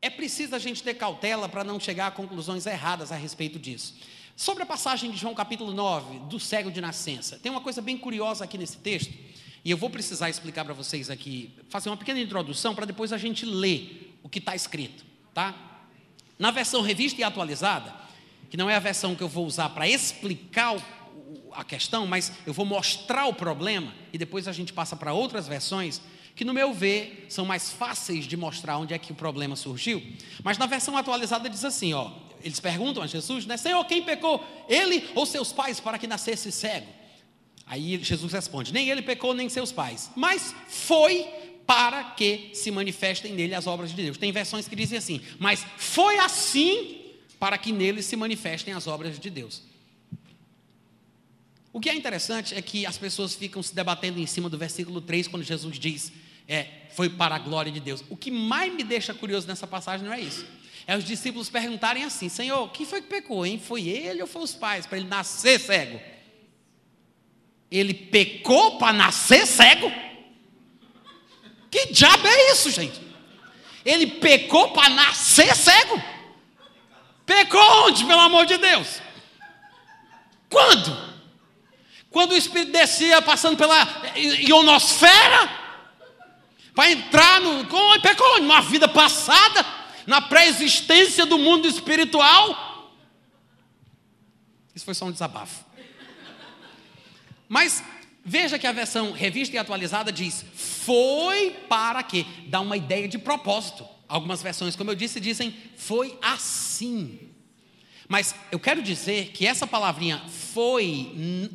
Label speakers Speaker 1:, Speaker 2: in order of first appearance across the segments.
Speaker 1: é preciso a gente ter cautela para não chegar a conclusões erradas a respeito disso. Sobre a passagem de João capítulo 9, do cego de nascença, tem uma coisa bem curiosa aqui nesse texto, e eu vou precisar explicar para vocês aqui, fazer uma pequena introdução para depois a gente ler o que está escrito, tá? Na versão revista e atualizada, que não é a versão que eu vou usar para explicar a questão, mas eu vou mostrar o problema e depois a gente passa para outras versões que, no meu ver, são mais fáceis de mostrar onde é que o problema surgiu. Mas na versão atualizada diz assim: ó, eles perguntam a Jesus, né, Senhor, quem pecou? Ele ou seus pais para que nascesse cego? Aí Jesus responde: nem ele pecou, nem seus pais, mas foi para que se manifestem nele as obras de Deus. Tem versões que dizem assim, mas foi assim para que nele se manifestem as obras de Deus. O que é interessante é que as pessoas ficam se debatendo em cima do versículo 3, quando Jesus diz, é, foi para a glória de Deus. O que mais me deixa curioso nessa passagem não é isso. É os discípulos perguntarem assim: Senhor, quem foi que pecou, hein? Foi ele ou foi os pais para ele nascer cego? Ele pecou para nascer cego? Que diabo é isso, gente? Ele pecou para nascer cego? Pecou onde, pelo amor de Deus? Quando? Quando o Espírito descia passando pela ionosfera? Para entrar no. Numa vida passada? Na pré-existência do mundo espiritual? Isso foi só um desabafo. Mas veja que a versão revista e atualizada diz: foi para quê? Dá uma ideia de propósito. Algumas versões, como eu disse, dizem foi assim. Mas eu quero dizer que essa palavrinha foi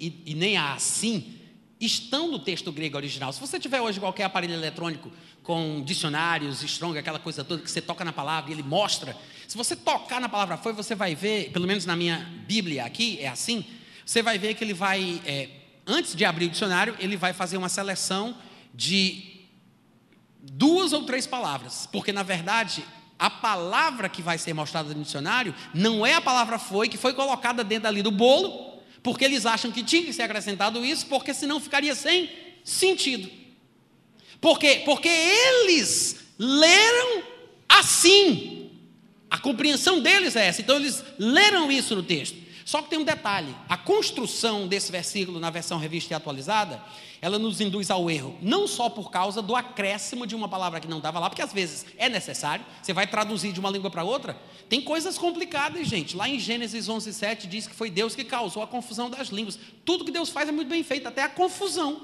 Speaker 1: e, e nem assim estão no texto grego original. Se você tiver hoje qualquer aparelho eletrônico com dicionários, strong, aquela coisa toda que você toca na palavra e ele mostra, se você tocar na palavra foi, você vai ver, pelo menos na minha Bíblia aqui é assim, você vai ver que ele vai é, antes de abrir o dicionário, ele vai fazer uma seleção de duas ou três palavras, porque na verdade a palavra que vai ser mostrada no dicionário não é a palavra foi que foi colocada dentro ali do bolo, porque eles acham que tinha que ser acrescentado isso, porque senão ficaria sem sentido. Por quê? Porque eles leram assim. A compreensão deles é essa. Então eles leram isso no texto. Só que tem um detalhe: a construção desse versículo na versão revista e atualizada, ela nos induz ao erro, não só por causa do acréscimo de uma palavra que não estava lá, porque às vezes é necessário, você vai traduzir de uma língua para outra, tem coisas complicadas, gente. Lá em Gênesis 11:7 diz que foi Deus que causou a confusão das línguas. Tudo que Deus faz é muito bem feito, até a confusão.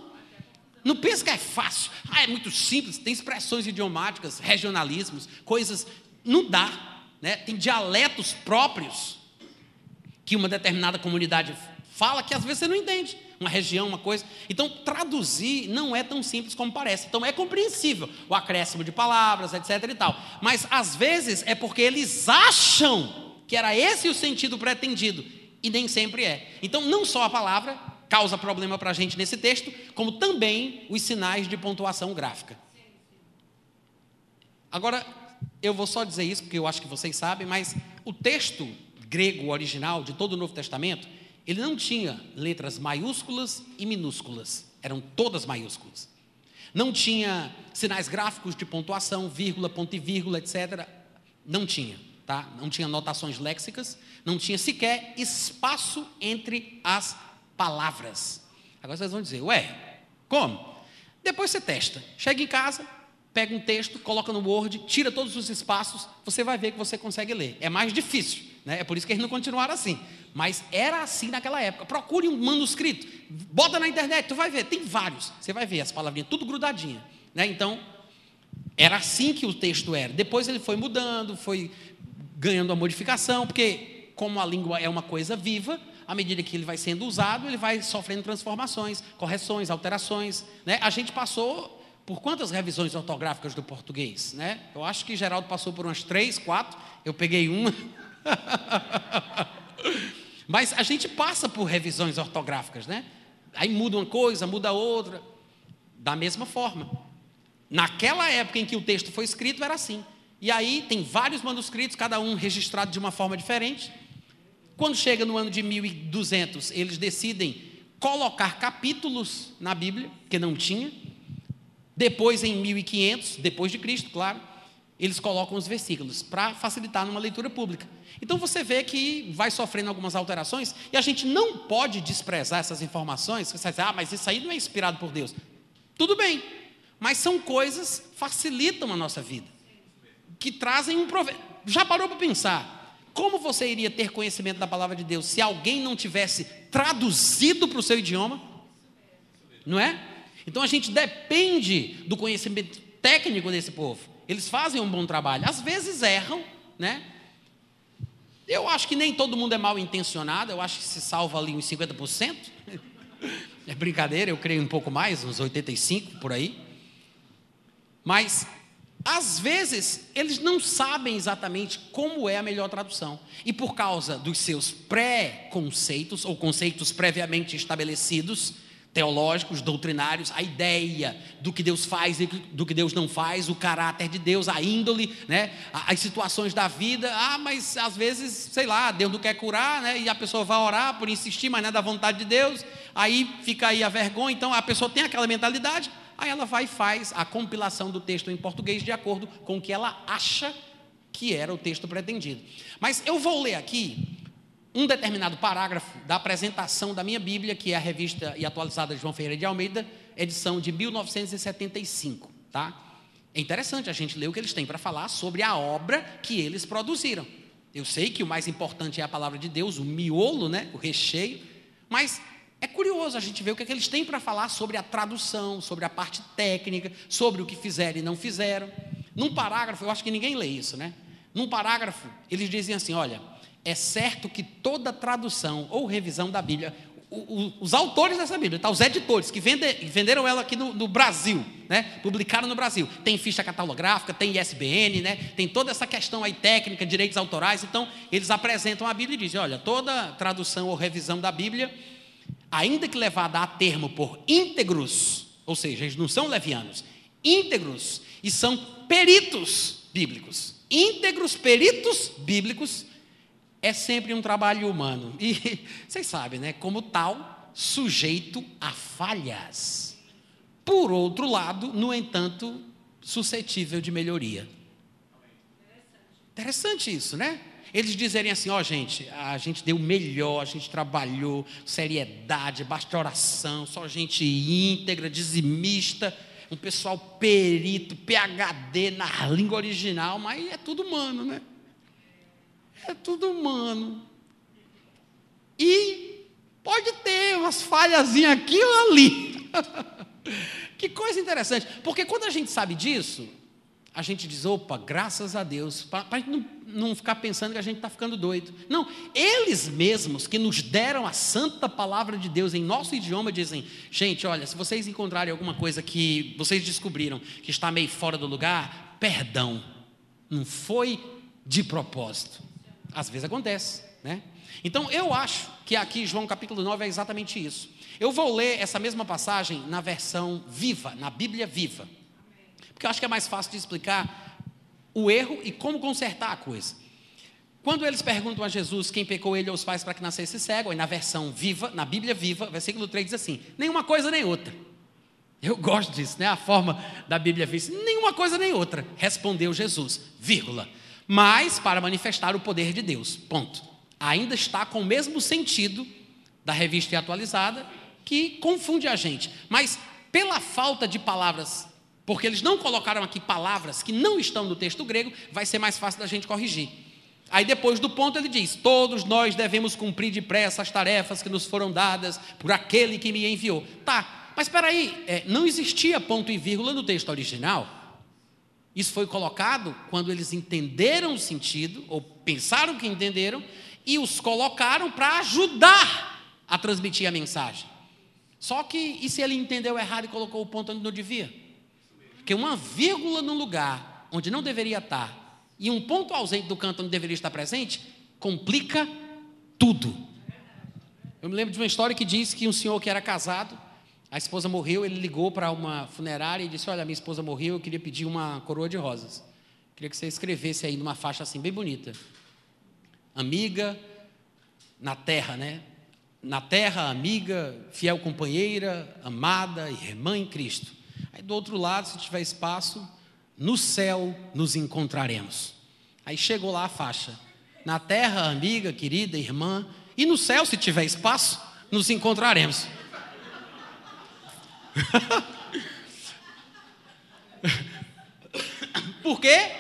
Speaker 1: Não pensa que é fácil. Ah, é muito simples. Tem expressões idiomáticas, regionalismos, coisas. Não dá. Né? Tem dialetos próprios que uma determinada comunidade fala que às vezes você não entende. Uma região, uma coisa. Então, traduzir não é tão simples como parece. Então, é compreensível o acréscimo de palavras, etc. e tal. Mas, às vezes, é porque eles acham que era esse o sentido pretendido. E nem sempre é. Então, não só a palavra causa problema para a gente nesse texto, como também os sinais de pontuação gráfica. Agora, eu vou só dizer isso porque eu acho que vocês sabem, mas o texto grego original de todo o Novo Testamento, ele não tinha letras maiúsculas e minúsculas, eram todas maiúsculas. Não tinha sinais gráficos de pontuação, vírgula, ponto e vírgula, etc. Não tinha, tá? Não tinha notações léxicas, não tinha sequer espaço entre as palavras. Agora vocês vão dizer, ué, como? Depois você testa. Chega em casa, pega um texto, coloca no Word, tira todos os espaços, você vai ver que você consegue ler. É mais difícil. Né? É por isso que eles não continuaram assim. Mas era assim naquela época. Procure um manuscrito, bota na internet, tu vai ver, tem vários. Você vai ver as palavrinhas tudo grudadinha. Né? Então, era assim que o texto era. Depois ele foi mudando, foi ganhando a modificação, porque como a língua é uma coisa viva, à medida que ele vai sendo usado, ele vai sofrendo transformações, correções, alterações. Né? A gente passou por quantas revisões ortográficas do português? Né? Eu acho que Geraldo passou por umas três, quatro, eu peguei uma. Mas a gente passa por revisões ortográficas, né? Aí muda uma coisa, muda outra. Da mesma forma. Naquela época em que o texto foi escrito, era assim. E aí tem vários manuscritos, cada um registrado de uma forma diferente. Quando chega no ano de 1200, eles decidem colocar capítulos na Bíblia, que não tinha. Depois, em 1500, depois de Cristo, claro, eles colocam os versículos para facilitar numa leitura pública. Então você vê que vai sofrendo algumas alterações e a gente não pode desprezar essas informações. Você vai dizer, ah, mas isso aí não é inspirado por Deus. Tudo bem, mas são coisas que facilitam a nossa vida, que trazem um proveito. Já parou para pensar? Como você iria ter conhecimento da palavra de Deus se alguém não tivesse traduzido para o seu idioma? Não é? Então a gente depende do conhecimento técnico desse povo. Eles fazem um bom trabalho. Às vezes erram, né? Eu acho que nem todo mundo é mal intencionado, eu acho que se salva ali uns 50%. É brincadeira, eu creio um pouco mais, uns 85 por aí. Mas às vezes, eles não sabem exatamente como é a melhor tradução. E por causa dos seus pré-conceitos, ou conceitos previamente estabelecidos, teológicos, doutrinários, a ideia do que Deus faz e do que Deus não faz, o caráter de Deus, a índole, né? as situações da vida. Ah, mas às vezes, sei lá, Deus não quer curar, né? e a pessoa vai orar por insistir, mas não é da vontade de Deus. Aí fica aí a vergonha. Então a pessoa tem aquela mentalidade. Aí ela vai e faz a compilação do texto em português de acordo com o que ela acha que era o texto pretendido. Mas eu vou ler aqui um determinado parágrafo da apresentação da minha Bíblia, que é a revista e atualizada de João Ferreira de Almeida, edição de 1975, tá? É interessante a gente ler o que eles têm para falar sobre a obra que eles produziram. Eu sei que o mais importante é a palavra de Deus, o miolo, né, o recheio, mas é curioso a gente ver o que, é que eles têm para falar sobre a tradução, sobre a parte técnica, sobre o que fizeram e não fizeram. Num parágrafo, eu acho que ninguém lê isso, né? Num parágrafo, eles dizem assim: olha, é certo que toda tradução ou revisão da Bíblia, os autores dessa Bíblia, tá, os editores que vende, venderam ela aqui no, no, Brasil, né? publicaram no Brasil, tem ficha catalográfica, tem ISBN, né? tem toda essa questão aí técnica, direitos autorais, então eles apresentam a Bíblia e dizem: olha, toda tradução ou revisão da Bíblia ainda que levada a termo por íntegros, ou seja, eles não são levianos, íntegros e são peritos bíblicos. Íntegros, peritos bíblicos é sempre um trabalho humano. E vocês sabem, né? Como tal, sujeito a falhas. Por outro lado, no entanto, suscetível de melhoria. Interessante isso, né? Eles dizerem assim: ó, oh, gente, a gente deu o melhor, a gente trabalhou, seriedade, basta oração, só gente íntegra, dizimista, um pessoal perito, PHD na língua original, mas é tudo humano, né? É tudo humano. E pode ter umas falhazinhas aqui ou ali. que coisa interessante, porque quando a gente sabe disso, a gente diz, opa, graças a Deus, para não, não ficar pensando que a gente está ficando doido. Não, eles mesmos que nos deram a santa palavra de Deus em nosso idioma dizem, gente, olha, se vocês encontrarem alguma coisa que vocês descobriram que está meio fora do lugar, perdão, não foi de propósito. Às vezes acontece, né? Então eu acho que aqui João capítulo 9 é exatamente isso. Eu vou ler essa mesma passagem na versão viva, na Bíblia viva. Porque eu acho que é mais fácil de explicar o erro e como consertar a coisa. Quando eles perguntam a Jesus quem pecou ele ou os pais para que nascesse cego, aí na versão viva, na Bíblia viva, versículo 3 diz assim: nenhuma coisa nem outra. Eu gosto disso, né? A forma da Bíblia diz: nenhuma coisa nem outra. Respondeu Jesus, vírgula. Mas para manifestar o poder de Deus. Ponto. Ainda está com o mesmo sentido da revista atualizada que confunde a gente. Mas pela falta de palavras porque eles não colocaram aqui palavras que não estão no texto grego, vai ser mais fácil da gente corrigir. Aí depois do ponto ele diz: Todos nós devemos cumprir depressa as tarefas que nos foram dadas por aquele que me enviou. Tá, mas espera aí, é, não existia ponto e vírgula no texto original. Isso foi colocado quando eles entenderam o sentido, ou pensaram que entenderam, e os colocaram para ajudar a transmitir a mensagem. Só que, e se ele entendeu errado e colocou o ponto onde não devia? Porque uma vírgula num lugar onde não deveria estar e um ponto ausente do canto onde deveria estar presente complica tudo. Eu me lembro de uma história que diz que um senhor que era casado, a esposa morreu, ele ligou para uma funerária e disse: Olha, minha esposa morreu, eu queria pedir uma coroa de rosas. Queria que você escrevesse aí numa faixa assim, bem bonita. Amiga na terra, né? Na terra, amiga, fiel companheira, amada, irmã em Cristo. Aí do outro lado, se tiver espaço, no céu nos encontraremos. Aí chegou lá a faixa. Na terra, amiga, querida, irmã, e no céu, se tiver espaço, nos encontraremos. Por quê?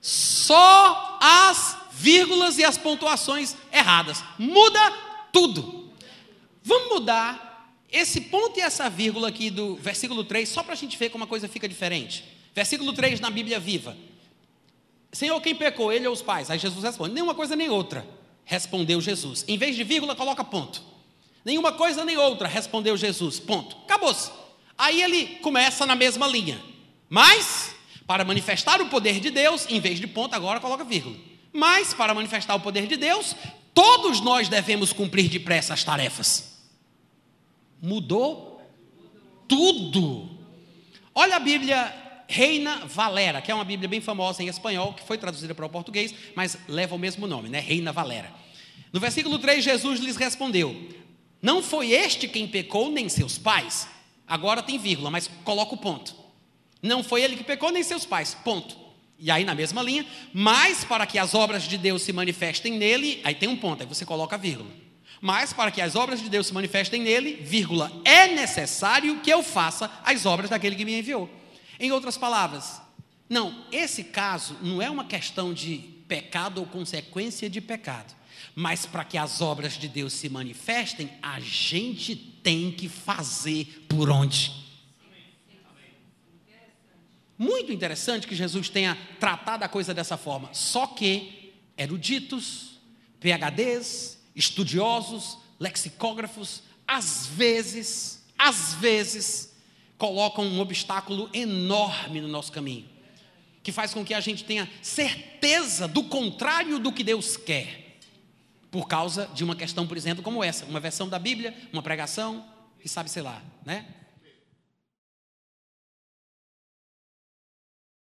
Speaker 1: Só as vírgulas e as pontuações erradas. Muda tudo. Vamos mudar esse ponto e essa vírgula aqui do versículo 3, só para a gente ver como a coisa fica diferente. Versículo 3 na Bíblia Viva. Senhor, quem pecou, ele ou os pais? Aí Jesus responde: nenhuma coisa nem outra. Respondeu Jesus. Em vez de vírgula, coloca ponto. Nenhuma coisa nem outra, respondeu Jesus. Ponto. Acabou-se. Aí ele começa na mesma linha. Mas, para manifestar o poder de Deus, em vez de ponto, agora coloca vírgula. Mas, para manifestar o poder de Deus, todos nós devemos cumprir depressa as tarefas. Mudou tudo. Olha a Bíblia Reina Valera, que é uma Bíblia bem famosa em espanhol, que foi traduzida para o português, mas leva o mesmo nome, né? Reina Valera. No versículo 3, Jesus lhes respondeu: Não foi este quem pecou, nem seus pais. Agora tem vírgula, mas coloca o ponto. Não foi ele que pecou, nem seus pais. Ponto. E aí, na mesma linha, mas para que as obras de Deus se manifestem nele, aí tem um ponto, aí você coloca vírgula. Mas para que as obras de Deus se manifestem nele, vírgula, é necessário que eu faça as obras daquele que me enviou. Em outras palavras, não, esse caso não é uma questão de pecado ou consequência de pecado, mas para que as obras de Deus se manifestem, a gente tem que fazer por onde. Muito interessante que Jesus tenha tratado a coisa dessa forma, só que eruditos, PHDs, estudiosos, lexicógrafos, às vezes, às vezes, colocam um obstáculo enorme no nosso caminho, que faz com que a gente tenha certeza do contrário do que Deus quer, por causa de uma questão, por exemplo, como essa, uma versão da Bíblia, uma pregação, e sabe, sei lá, né?